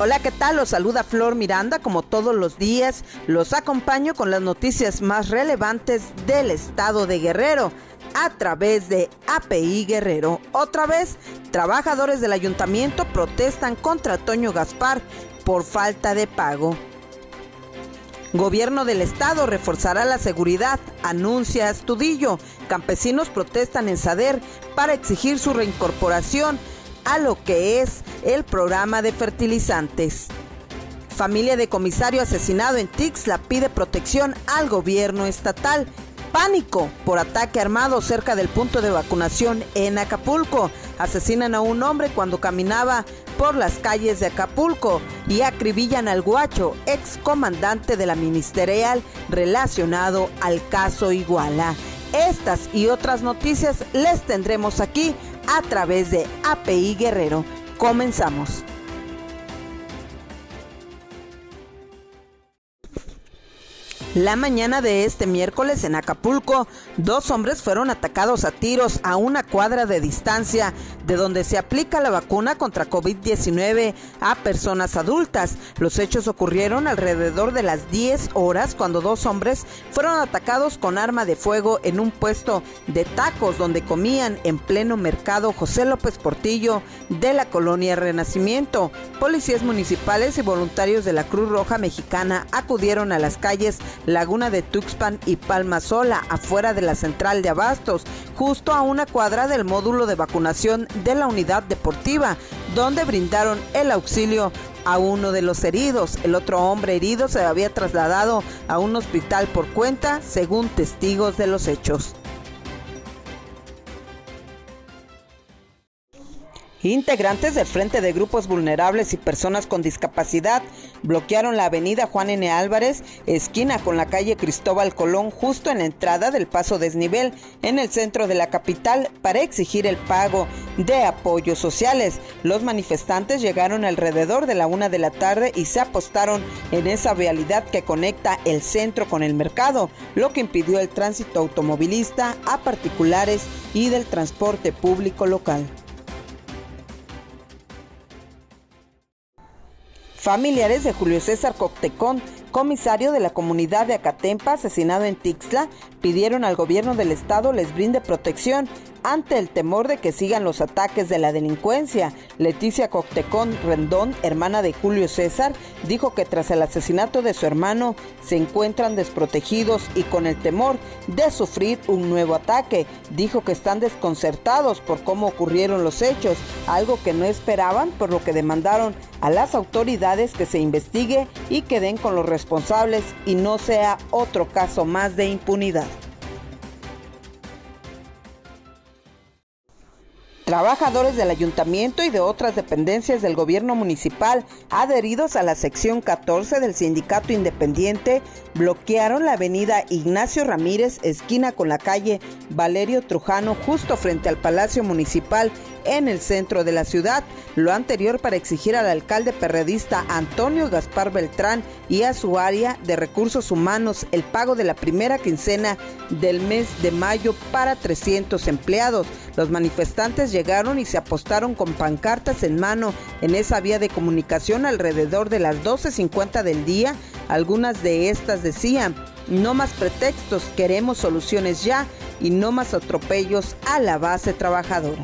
Hola, ¿qué tal? Los saluda Flor Miranda. Como todos los días, los acompaño con las noticias más relevantes del estado de Guerrero a través de API Guerrero. Otra vez, trabajadores del ayuntamiento protestan contra Toño Gaspar por falta de pago. Gobierno del Estado reforzará la seguridad, anuncia Astudillo. Campesinos protestan en Sader para exigir su reincorporación a lo que es el programa de fertilizantes. Familia de comisario asesinado en Tixla pide protección al gobierno estatal. Pánico por ataque armado cerca del punto de vacunación en Acapulco. Asesinan a un hombre cuando caminaba por las calles de Acapulco y acribillan al guacho, ex comandante de la ministerial relacionado al caso Iguala. Estas y otras noticias les tendremos aquí a través de API Guerrero. Comenzamos. La mañana de este miércoles en Acapulco, dos hombres fueron atacados a tiros a una cuadra de distancia de donde se aplica la vacuna contra COVID-19 a personas adultas. Los hechos ocurrieron alrededor de las 10 horas cuando dos hombres fueron atacados con arma de fuego en un puesto de tacos donde comían en pleno mercado José López Portillo de la colonia Renacimiento. Policías municipales y voluntarios de la Cruz Roja Mexicana acudieron a las calles Laguna de Tuxpan y Palma Sola, afuera de la central de Abastos, justo a una cuadra del módulo de vacunación de la unidad deportiva, donde brindaron el auxilio a uno de los heridos. El otro hombre herido se había trasladado a un hospital por cuenta, según testigos de los hechos. Integrantes del Frente de Grupos Vulnerables y Personas con Discapacidad bloquearon la avenida Juan N. Álvarez, esquina con la calle Cristóbal Colón, justo en la entrada del paso desnivel en el centro de la capital, para exigir el pago de apoyos sociales. Los manifestantes llegaron alrededor de la una de la tarde y se apostaron en esa vialidad que conecta el centro con el mercado, lo que impidió el tránsito automovilista a particulares y del transporte público local. Familiares de Julio César Coctecón, comisario de la comunidad de Acatempa, asesinado en Tixla, pidieron al gobierno del estado les brinde protección ante el temor de que sigan los ataques de la delincuencia. Leticia Coctecón Rendón, hermana de Julio César, dijo que tras el asesinato de su hermano se encuentran desprotegidos y con el temor de sufrir un nuevo ataque. Dijo que están desconcertados por cómo ocurrieron los hechos, algo que no esperaban, por lo que demandaron a las autoridades que se investigue y que den con los responsables y no sea otro caso más de impunidad. Trabajadores del ayuntamiento y de otras dependencias del gobierno municipal adheridos a la sección 14 del sindicato independiente bloquearon la avenida Ignacio Ramírez, esquina con la calle Valerio Trujano, justo frente al Palacio Municipal en el centro de la ciudad. Lo anterior para exigir al alcalde perredista Antonio Gaspar Beltrán y a su área de recursos humanos el pago de la primera quincena del mes de mayo para 300 empleados. Los manifestantes llegaron y se apostaron con pancartas en mano en esa vía de comunicación alrededor de las 12.50 del día. Algunas de estas decían, no más pretextos, queremos soluciones ya y no más atropellos a la base trabajadora.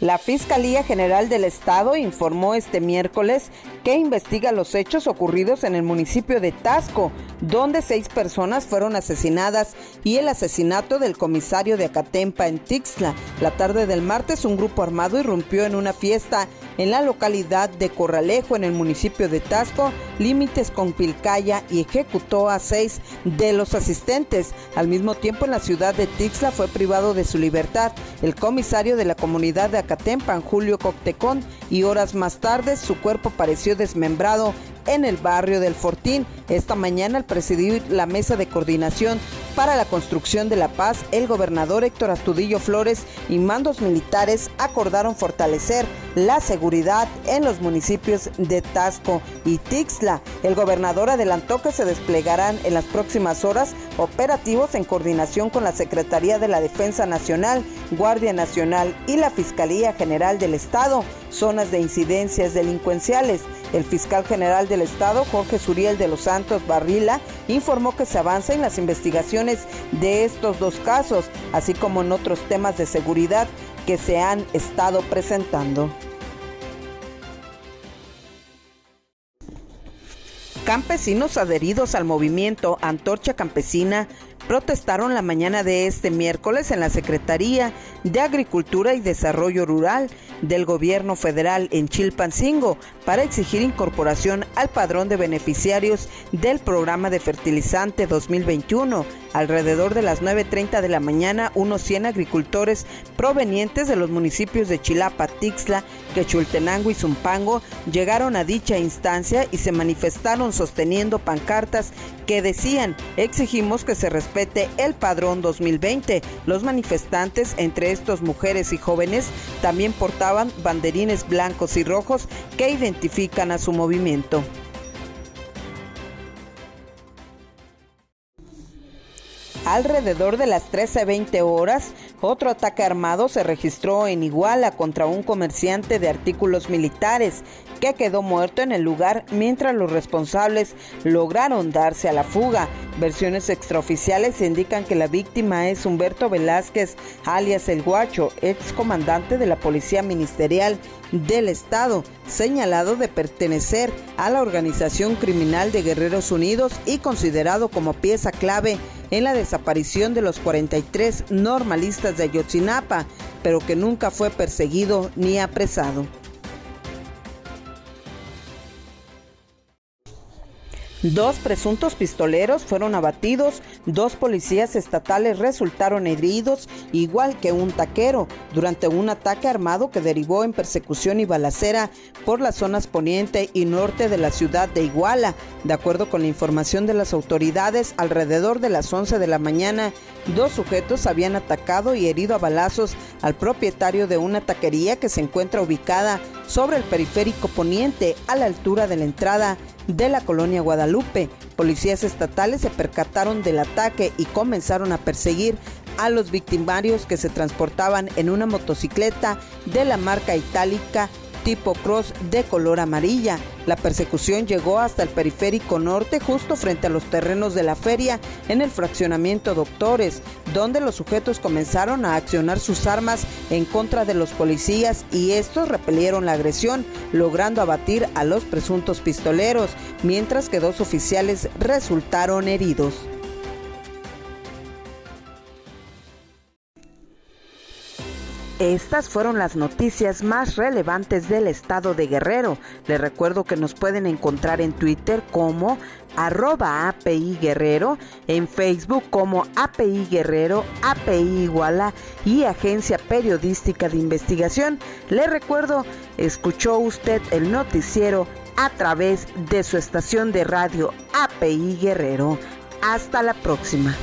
La Fiscalía General del Estado informó este miércoles que investiga los hechos ocurridos en el municipio de Tasco, donde seis personas fueron asesinadas y el asesinato del comisario de Acatempa en Tixla. La tarde del martes un grupo armado irrumpió en una fiesta en la localidad de Corralejo, en el municipio de Tasco, límites con Pilcaya, y ejecutó a seis de los asistentes. Al mismo tiempo, en la ciudad de Tixla fue privado de su libertad el comisario de la comunidad de Acatempan, Julio Coctecón, y horas más tarde su cuerpo pareció desmembrado en el barrio del Fortín. Esta mañana al presidir la mesa de coordinación para la construcción de la paz, el gobernador Héctor Astudillo Flores y mandos militares acordaron fortalecer la seguridad en los municipios de Tasco y Tixla. El gobernador adelantó que se desplegarán en las próximas horas operativos en coordinación con la Secretaría de la Defensa Nacional, Guardia Nacional y la Fiscalía General del Estado, zonas de incidencias delincuenciales. El fiscal general del Estado, Jorge Suriel de los Santos Barrila, informó que se avanza en las investigaciones de estos dos casos, así como en otros temas de seguridad que se han estado presentando. Campesinos adheridos al movimiento Antorcha Campesina protestaron la mañana de este miércoles en la Secretaría de Agricultura y Desarrollo Rural del Gobierno Federal en Chilpancingo para exigir incorporación al padrón de beneficiarios del programa de fertilizante 2021. Alrededor de las 9.30 de la mañana, unos 100 agricultores provenientes de los municipios de Chilapa, Tixla, Quechultenango y Zumpango llegaron a dicha instancia y se manifestaron sosteniendo pancartas que decían, exigimos que se respete el padrón 2020. Los manifestantes, entre estos mujeres y jóvenes, también portaban banderines blancos y rojos que identifican a su movimiento. Alrededor de las 13.20 horas, otro ataque armado se registró en Iguala contra un comerciante de artículos militares que quedó muerto en el lugar mientras los responsables lograron darse a la fuga. Versiones extraoficiales indican que la víctima es Humberto Velázquez, alias El Guacho, ex comandante de la Policía Ministerial del Estado, señalado de pertenecer a la organización criminal de Guerreros Unidos y considerado como pieza clave en la desaparición de los 43 normalistas de Ayotzinapa, pero que nunca fue perseguido ni apresado. Dos presuntos pistoleros fueron abatidos, dos policías estatales resultaron heridos, igual que un taquero, durante un ataque armado que derivó en persecución y balacera por las zonas poniente y norte de la ciudad de Iguala. De acuerdo con la información de las autoridades, alrededor de las 11 de la mañana, dos sujetos habían atacado y herido a balazos al propietario de una taquería que se encuentra ubicada sobre el periférico poniente a la altura de la entrada de la colonia Guadalupe. Policías estatales se percataron del ataque y comenzaron a perseguir a los victimarios que se transportaban en una motocicleta de la marca itálica tipo cross de color amarilla. La persecución llegó hasta el periférico norte, justo frente a los terrenos de la feria, en el fraccionamiento Doctores, donde los sujetos comenzaron a accionar sus armas en contra de los policías y estos repelieron la agresión, logrando abatir a los presuntos pistoleros, mientras que dos oficiales resultaron heridos. Estas fueron las noticias más relevantes del estado de Guerrero. Les recuerdo que nos pueden encontrar en Twitter como arroba API Guerrero, en Facebook como API Guerrero, API Iguala y Agencia Periodística de Investigación. Le recuerdo, escuchó usted el noticiero a través de su estación de radio API Guerrero. Hasta la próxima.